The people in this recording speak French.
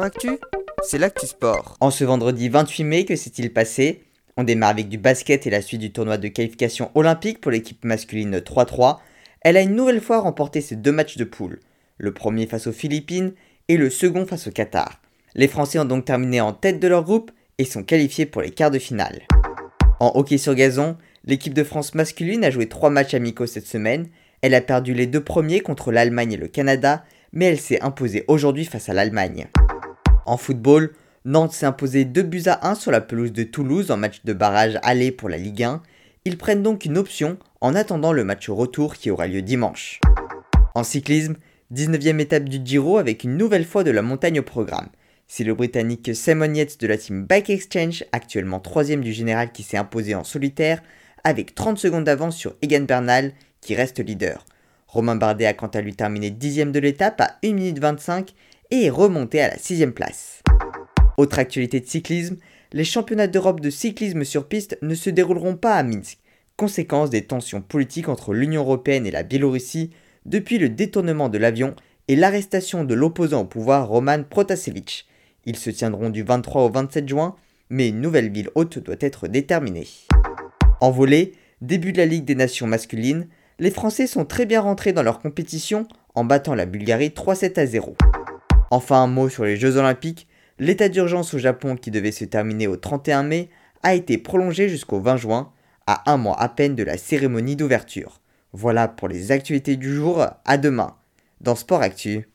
Actu, c'est l'actu sport. En ce vendredi 28 mai, que s'est-il passé? On démarre avec du basket et la suite du tournoi de qualification olympique pour l'équipe masculine 3-3. Elle a une nouvelle fois remporté ses deux matchs de poule, le premier face aux Philippines et le second face au Qatar. Les Français ont donc terminé en tête de leur groupe et sont qualifiés pour les quarts de finale. En hockey sur gazon, l'équipe de France masculine a joué trois matchs amicaux cette semaine. Elle a perdu les deux premiers contre l'Allemagne et le Canada, mais elle s'est imposée aujourd'hui face à l'Allemagne. En football, Nantes s'est imposé 2 buts à 1 sur la pelouse de Toulouse en match de barrage aller pour la Ligue 1. Ils prennent donc une option en attendant le match retour qui aura lieu dimanche. En cyclisme, 19e étape du Giro avec une nouvelle fois de la montagne au programme. C'est le Britannique Simon Yates de la team Bike Exchange, actuellement 3 du général qui s'est imposé en solitaire, avec 30 secondes d'avance sur Egan Bernal qui reste leader. Romain Bardet a quant à lui terminé 10 de l'étape à 1 minute 25 et est remonté à la 6 place. Autre actualité de cyclisme, les championnats d'Europe de cyclisme sur piste ne se dérouleront pas à Minsk, conséquence des tensions politiques entre l'Union européenne et la Biélorussie depuis le détournement de l'avion et l'arrestation de l'opposant au pouvoir Roman Protasevich. Ils se tiendront du 23 au 27 juin, mais une nouvelle ville haute doit être déterminée. En volée, début de la Ligue des Nations masculines, les Français sont très bien rentrés dans leur compétition en battant la Bulgarie 3-7 à 0. Enfin un mot sur les Jeux Olympiques, l'état d'urgence au Japon qui devait se terminer au 31 mai a été prolongé jusqu'au 20 juin, à un mois à peine de la cérémonie d'ouverture. Voilà pour les actualités du jour, à demain dans Sport Actu.